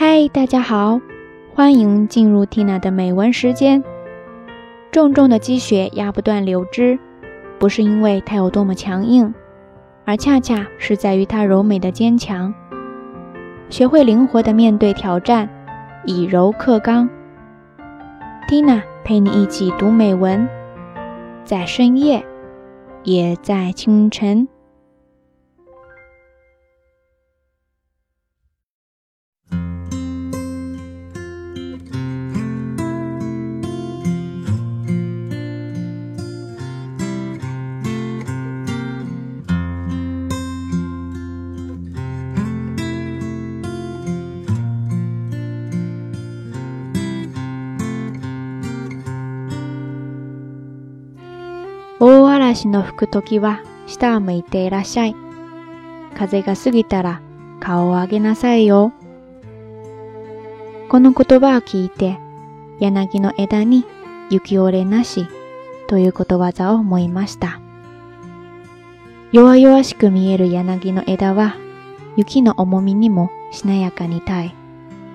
嗨，大家好，欢迎进入 Tina 的美文时间。重重的积雪压不断柳枝，不是因为它有多么强硬，而恰恰是在于它柔美的坚强。学会灵活的面对挑战，以柔克刚。Tina 陪你一起读美文，在深夜，也在清晨。嵐の吹くときは下を向いていらっしゃい。風が過ぎたら顔を上げなさいよ。この言葉を聞いて柳の枝に雪折れなしということわざを思いました。弱々しく見える。柳の枝は雪の重みにもしなやかに耐え、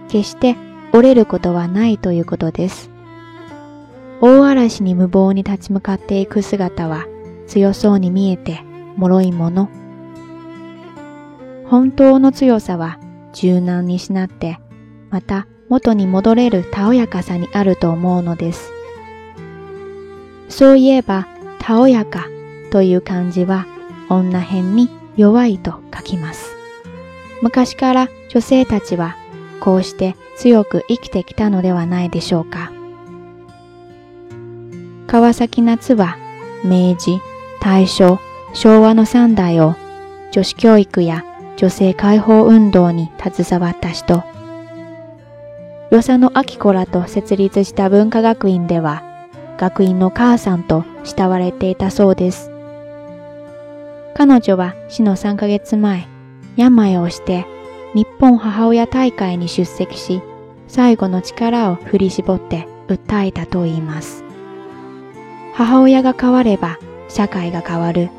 決して折れる。ことはないということです。大嵐に無謀に立ち向かっていく姿は強そうに見えて脆いもの。本当の強さは柔軟にしなって、また元に戻れるたおやかさにあると思うのです。そういえば、たおやかという漢字は女編に弱いと書きます。昔から女性たちはこうして強く生きてきたのではないでしょうか。川崎夏は明治、大正、昭和の三代を女子教育や女性解放運動に携わった人。与謝野明子らと設立した文化学院では学院の母さんと慕われていたそうです。彼女は死の3ヶ月前、病をして日本母親大会に出席し、最後の力を振り絞って訴えたと言います。母親が変われば社会が変わる。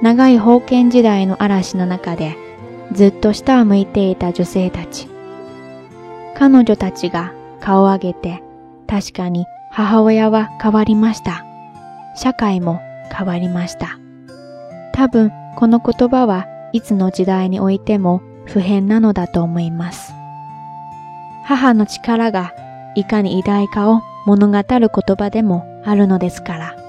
長い封建時代の嵐の中でずっと下を向いていた女性たち。彼女たちが顔を上げて確かに母親は変わりました。社会も変わりました。多分この言葉はいつの時代においても普遍なのだと思います。母の力がいかに偉大かを物語る言葉でもあるのですから。